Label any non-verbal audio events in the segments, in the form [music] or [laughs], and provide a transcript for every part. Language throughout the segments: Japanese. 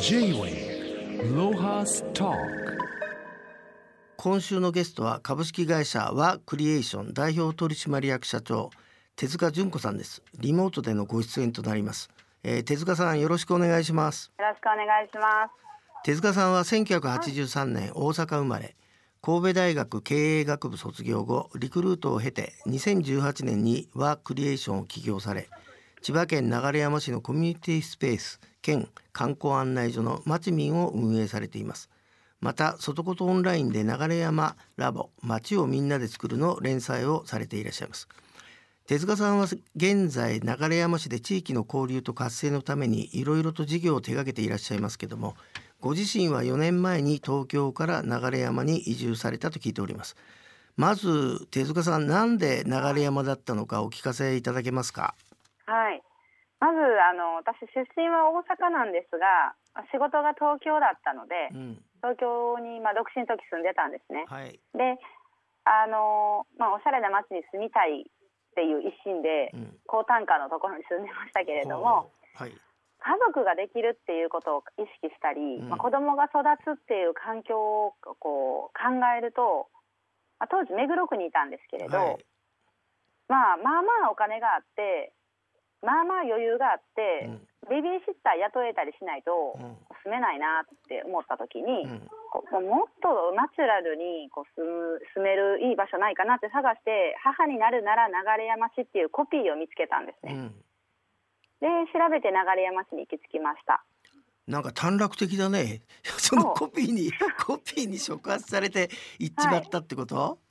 J-Way ロハスト今週のゲストは株式会社和クリエーション代表取締役社長手塚純子さんです。リモートでのご出演となります、えー、手塚さんよろしくお願いします。よろしくお願いします。手塚さんは1983年大阪生まれ神戸大学経営学部卒業後リクルートを経て2018年に和クリエーションを起業され千葉県流山市のコミュニティスペース兼観光案内所のまちみんを運営されています。また外ことオンラインで流山ラボ街をみんなで作るの連載をされていらっしゃいます。手塚さんは現在流山市で地域の交流と活性のためにいろいろと事業を手掛けていらっしゃいますけどもご自身は4年前に東京から流山に移住されたと聞いております。まず手塚さんなんで流山だったのかお聞かせいただけますか？はい。まずあの私出身は大阪なんですが仕事が東京だったので、うん、東京にまあ独身の時住んでたんですね、はい、であのまあおしゃれな街に住みたいっていう一心で、うん、高単価のところに住んでましたけれども、はい、家族ができるっていうことを意識したり、うん。まあ、子供が育つっていう環境をこう考えると、まあ、当時目黒区にいたんですけれど、はい、まあまあまあお金があってまあまあ余裕があって、うん、ベビーシッター雇えたりしないと住めないなって思った時に、うん、もっとナチュラルにこう住む住めるいい場所ないかなって探して母になるなら流山市っていうコピーを見つけたんですね。うん。で調べて流山市に行き着きました。なんか短絡的だね。そのコピーにコピーに触発されて行っちまったってこと、はい、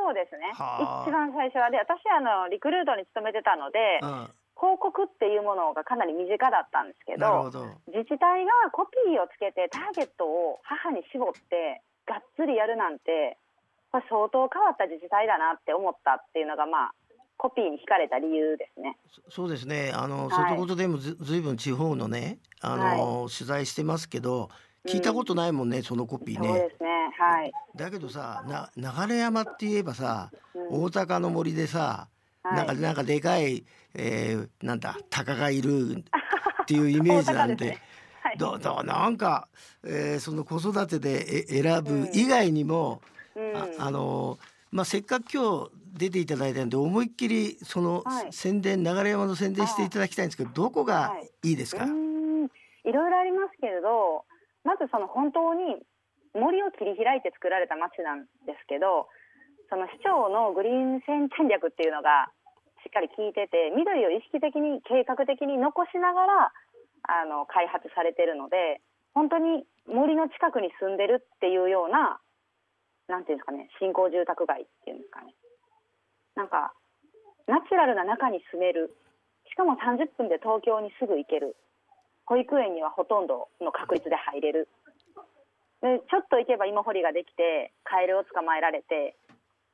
そうですね。一番最初はで私あのリクルートに勤めてたので、うん、広告っていうものがかなり身近だったんですけど自治体がコピーをつけてターゲットを母に絞ってがっつりやるなんてこれ相当変わった自治体だなって思ったっていうのがまあコピーに惹かれた理由ですね。そうですね。あの、はい、外言でもずずいぶん地方のね、あの、はい、取材してますけど、聞いたことないもんね、うん、そのコピーね。そうですね。はい。だけどさ、な流山って言えばさ、うん、大高の森でさ、はい、なんかなんかでかい、えー、なんだ鷹がいるっていうイメージなん [laughs] で。はい、どどなんか、えー、その子育てでえ選ぶ以外にも、うん、ああのまあ、せっかく今日出ていただいたんで思いっきりその宣伝、はい、流山の宣伝していただきたいんですけどどこがい。い。ですか、はい、いろいろありますけれどまずその本当に森を切り開いて作られた町なんですけどその市長のグリーン戦戦略っていうのがしっかり効いてて緑を意識的に計画的に残しながらあの開発されてるので本当に森の近くに住んでるっていうようななんていうんですかね新興住宅街っていうんですかね。なんかナチュラルな中に住める。しかも30分で東京にすぐ行ける。保育園にはほとんどの確率で入れる。でちょっと行けば芋掘りができてカエルを捕まえられて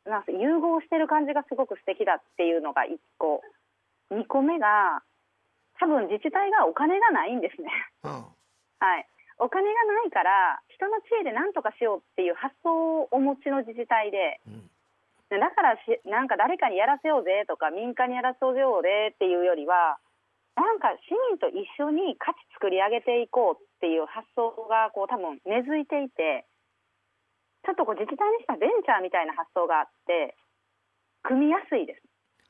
なんか融合してる感じがすごく素敵だっていうのが1個。2個目が多分自治体がお金がないんですね、うん、はい。お金がないから人の知恵で何とかしようっていう発想をお持ちの自治体で、うん、だからしなんか誰かにやらせようぜとか民間にやらせようぜっていうよりはなんか市民と一緒に価値作り上げていこうっていう発想がこう多分根付いていてちょっとこう自治体にしたベンチャーみたいな発想があって組みやすいです。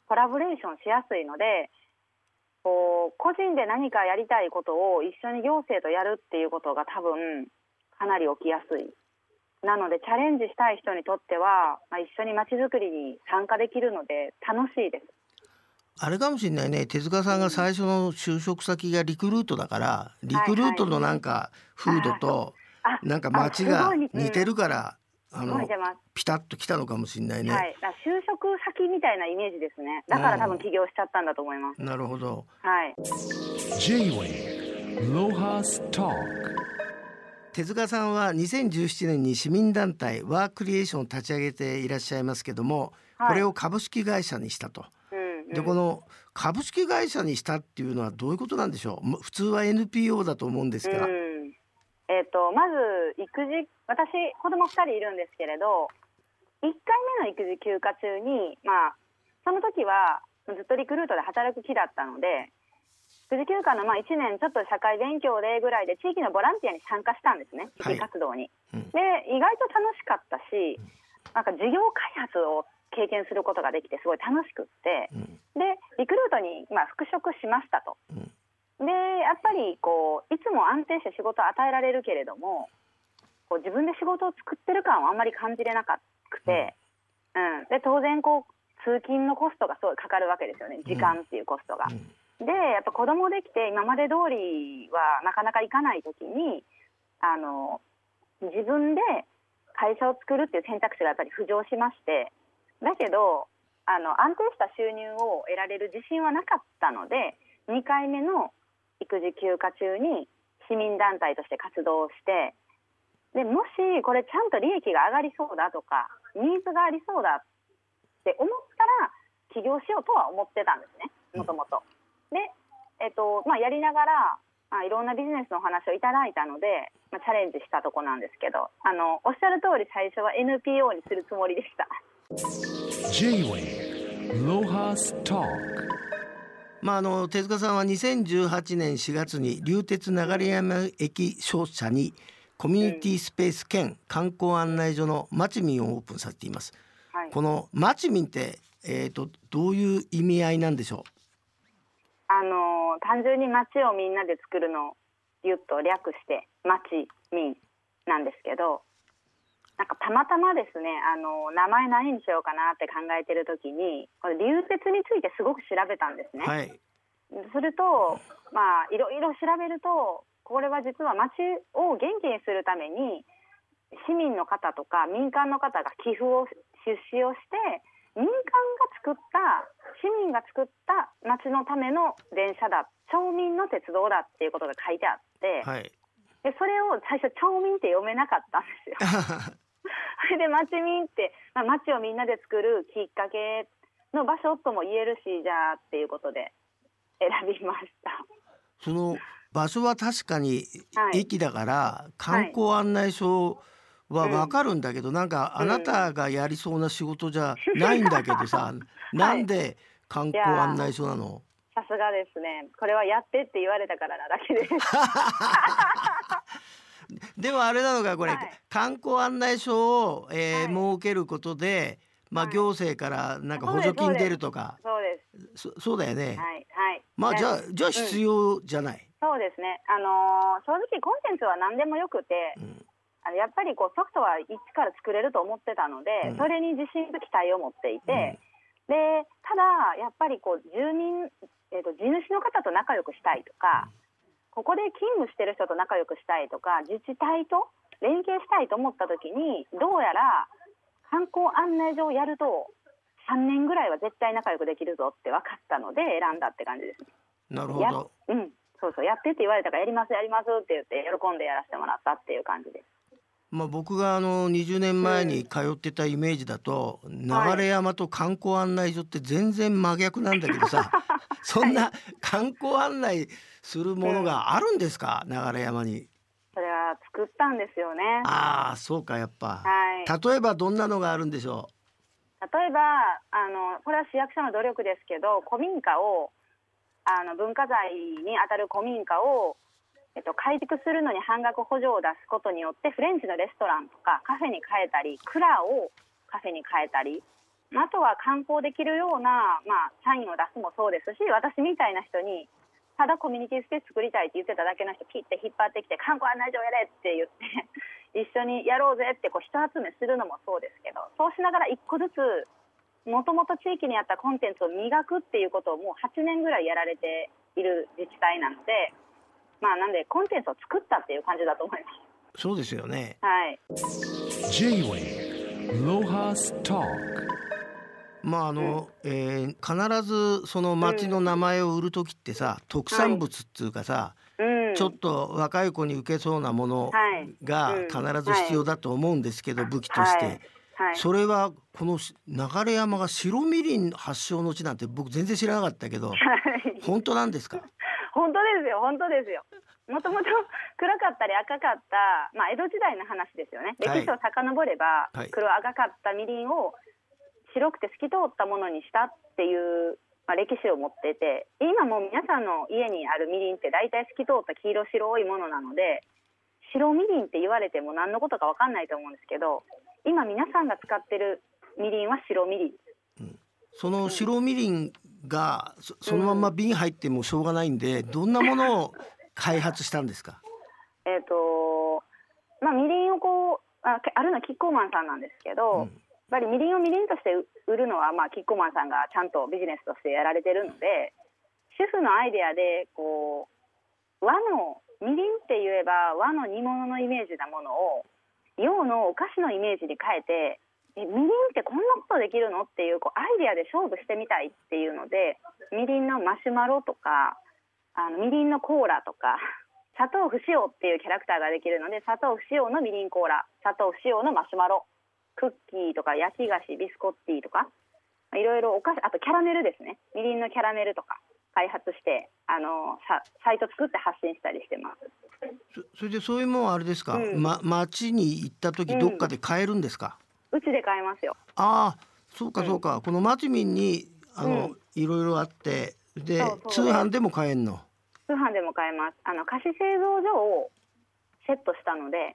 コラボレーションしやすいのでこう個人で何かやりたいことを一緒に行政とやるっていうことが多分かなり起きやすい。なのでチャレンジしたい人にとっては、まあ、一緒にまちづくりに参加できるので楽しいです。あれかもしれないね手塚さんが最初の就職先がリクルートだからリクルートのなんか風土となんか街が似てるからあのピタッときたのかもしれないね。はい、就職先みたいなイメージですね。だから多分起業しちゃったんだと思います。なるほど。はい。J-Way ロハスト手塚さんは2017年に市民団体ワークリエーションを立ち上げていらっしゃいますけども、はい、これを株式会社にしたと。でこの株式会社にしたっていうのはどういうことなんでしょう？普通は NPO だと思うんですが。うん。えーと、まず育児私子供2人いるんですけれど1回目の育児休暇中に、まあ、その時はずっとリクルートで働く気だったので育児休暇のまあ1年ちょっと社会勉強でぐらいで地域のボランティアに参加したんですね。地域活動に。うん。で意外と楽しかったしなんか事業開発を経験することができてすごい楽しくってうん。でリクルートにまあ復職しましたと。うん。でやっぱりこういつも安定して仕事を与えられるけれどもこう自分で仕事を作ってる感はあんまり感じれなくて、うん。で当然こう通勤のコストがすごいかかるわけですよね。時間っていうコストが。でやっぱ子供できて今まで通りはなかなかいかない時にあの自分で会社を作るっていう選択肢がやっぱり浮上しましてだけどあの安定した収入を得られる自信はなかったので2回目の育児休暇中に市民団体として活動をしてでもしこれちゃんと利益が上がりそうだとかニーズがありそうだって思ったら起業しようとは思ってたんですねもともと。で、えっとまあ、やりながらあいろんなビジネスのお話をいただいたので、まあ、チャレンジしたとこなんですけどあのおっしゃる通り最初は NPO にするつもりでした。J-Way Lohas Talk. まああの手塚さんは2018年4月に流鉄流山駅商社にコミュニティスペース兼観光案内所のマチミンをオープンさせています。はい。このマチミンってえっ、とどういう意味合いなんでしょあの単純に街をみんなで作るのをギュッと略して街民なんですけどたまたまですねあの名前何にしようかなって考えてる時にこれ流鉄についてすごく調べたんですう。ね。はい。するとまあいろいろ調べるとこれは実は街を元気にするために市民の方とか民間の方が寄付を出資をして民間が作った市民が作った街のための電車だ町民の鉄道だっていうことが書いてあって、はい。でそれを最初町民って読めなかったんですよ。[laughs] それで町民って、まあ、町をみんなで作るきっかけの場所とも言えるしじゃあっていうことで選びました。その場所は確かにはい駅だから観光案内所はわかるんだけど、なんかあなたがやりそうな仕事じゃないんだけどさ、[laughs] なんで観光案内所なの？さすがですね。これはやってって言われたからなだけです。[laughs] [laughs] でもあれなのかこれ、はい。観光案内所を、えーはい。設けることで、まあ、はい。行政からなんか補助金出るとか。そうです。そそうだよね、はいはい。ねまあじゃあじゃあ必要じゃない、そうですね。あのー正直コンテンツは何でもよくて、うん。あのやっぱりこうソフトは一から作れると思ってたので、うん。それに自信と期待を持っていて、でただやっぱりこう住民えっ、と地主の方と仲良くしたいとか、ここで勤務してる人と仲良くしたいとか、自治体と連携したいと思った時にどうやら観光案内所をやると3年ぐらいは絶対仲良くできるぞって分かったので選んだって感じです。なるほど。うん、そうそう。やってって言われたからやりますやりますって言って喜んでやらせてもらったっていう感じです。まあ、僕があの20年前に通ってたイメージだと、流山と観光案内所って全然真逆なんだけどさそんな観光案内するものがあるんですか、流山に。それは作ったんですよね。ああそうかやっぱ。はい。例えばどんなのがあるんでしょ例えばあのこれは市役所の努力ですけど古民家をあの文化財にあたる古民家を、えっと、改築するのに半額補助を出すことによってフレンチのレストランとかカフェに変えたり蔵をカフェに変えたりあとは観光できるような、まあ、サインを出すもそうですし私みたいな人にただコミュニティスペース作りたいって言ってただけの人ピッて引っ張ってきて観光案内所やれって言って [laughs] 一緒にやろうぜってこう人集めするのもそうですけどそうしながら一個ずつもともと地域にあったコンテンツを磨くっていうことをもう8年ぐらいやられている自治体なのでまあなんでコンテンツを作ったっていう感じだと思いまうそうですよね。す。はい J-Way Lohas Talk まああの、えー必ずその町の名前を売る時ってさ、特産物っていうかさ、うん、ちょっと若い子に受けそうなものはい。がうん。必ず必要だと思うんですけど、武器として、はい。はい、それはこのし流山が白みりん発祥の地なんて僕全然知らなかったけどはい。本当なんですか？本当ですよ。本当ですよ。もともと暗かったり赤かった、まあ、江戸時代の話ですよね。はい。歴史を遡れば、はい。黒赤かったみりんを白くて透き通ったものにしたっていうまあ、歴史を持ってて今もう皆さんの家にあるみりんって大体透き通った黄色白いものなので白みりんって言われても何のことか分かんないと思うんですけど今皆さんが使ってるみりんは白みりん。その白みりんがそそのまま瓶入ってもしょうがないんで、どんなものを開発したんですか？[laughs] えっ、とまあみりんをこうあけあるのはキッコーマンさんなんですけど、うぱりみりんをみりんとして売るのは、まあ、キッコーマンさんがちゃんとビジネスとしてやられてるので主婦のアイデアでこう和のみりんって言えば和の煮物のイメージなものを洋のお菓子のイメージに変えてえみりんってこんなことできるのっていうこうアイデアで勝負してみたいっていうのでみりんのマシュマロとかあのみりんのコーラとか砂糖不使用っていうキャラクターができるので砂糖不使用のみりんコーラ砂糖不使用のマシュマロクッキーとか焼き菓子ビスコッティとかいろいろお菓子あとキャラメルですね。みりんのキャラメルとか開発してあのさサイト作って発信したりしてます。そそれでそういうもんあれですか？うん。ま町に行った時うん。どっかで買えるんですか？うちで買えますよ。ああそうかそうか、このマチミンにあの、うん。いろいろあってで通販でも買えんの？通販でも買えます。あの菓子製造所をセットしたので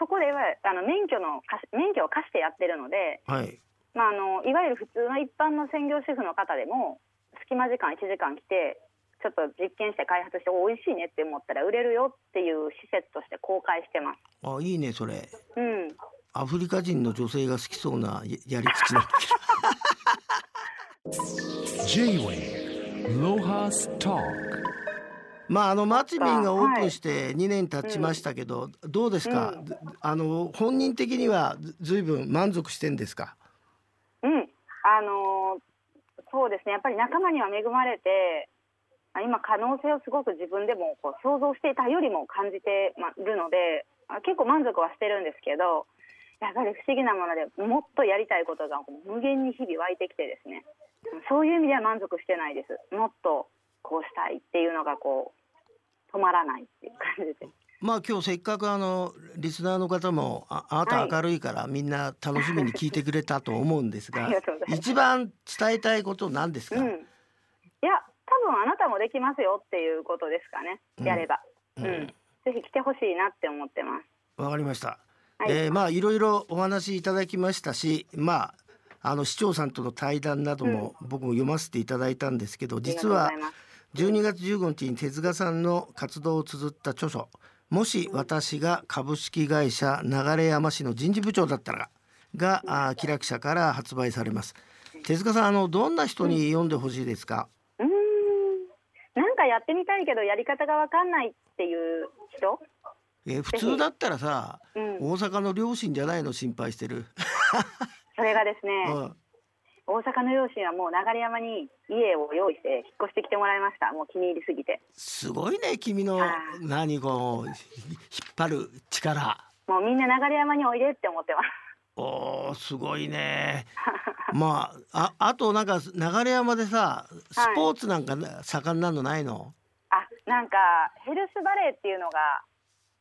そこではあの免許の免許を貸してやってるのではい。まあ、あのいわゆる普通の一般の専業主婦の方でも隙間時間1時間来てちょっと実験して開発してお美味しいねって思ったら売れるよっていう施設として公開してます。あいいねそれ。うん、アフリカ人の女性が好きそうなややり口なんだけど [laughs] J-Wave Lohas Talk まああのマチミンがオープンして2年経ちましたけど、どうですか、うん。ずあの本人的にはずずいぶん満足してんですか？うん、あのーそうですね。やっぱり仲間には恵まれてあ今可能性をすごく自分でもこう想像していたよりも感じてまるのであ結構満足はしてるんですけどやっぱり不思議なものでもっとやりたいことが無限に日々湧いてきてですね。そういう意味では満足してないです。もっとこうしたいっていうのがこう止まらないっていう感じで。すまあ今日せっかくあのリスナーの方もああなた明るいからみんな楽しみに聞いてくれたと思うんですが [laughs] 一番伝えたいこと何ですか、うん、いや多分あなたもできますよっていうことですかね。やれば、ううん。んぜひ来てほしいなって思ってます。わかりました。はい。えーまあいろいろお話いただきましたし、まああの市長さんとの対談なども僕も読ませていただいたんですけど、実はうございます12月15日に手塚さんの活動を綴った著書「もし私が株式会社流山市の人事部長だったら」があー気楽社から発売されます。手塚さんあのどんな人に読んでほしいですか？うーんなんかやってみたいけどやり方がわかんないっていう人、えー普通だったらさ、うん、大阪の両親じゃないの心配してる。[laughs] それがですね、うん大阪の両親はもう流山に家を用意して引っ越してきてもらいました。もう気に入りすぎて。すごいね君のはい。何こう引っ張る力。もうみんな流山においでって思ってます。おーすごいね。[laughs] まあああとなんか流山でさスポーツなんかな盛んなのないの、あなんかヘルスバレーっていうのが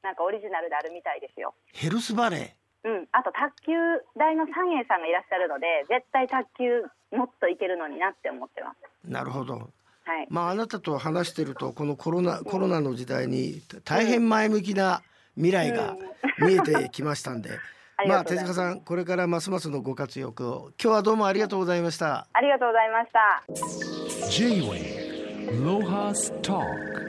なんかオリジナルであるみたいですよ。ヘルスバレうん、あと卓球台の三栄さんがいらっしゃるので絶対卓球もっといけるのになって思ってます。ーなるほど。はい。まああなたと話してるとこのコロナコロナの時代に大変前向きな未来が見えてきましたんで、[laughs] ありまあ手塚さんこれからますますのご活躍を。今日はどうもありがとうございました。ありがとうございました。J-Wave Lohas Talk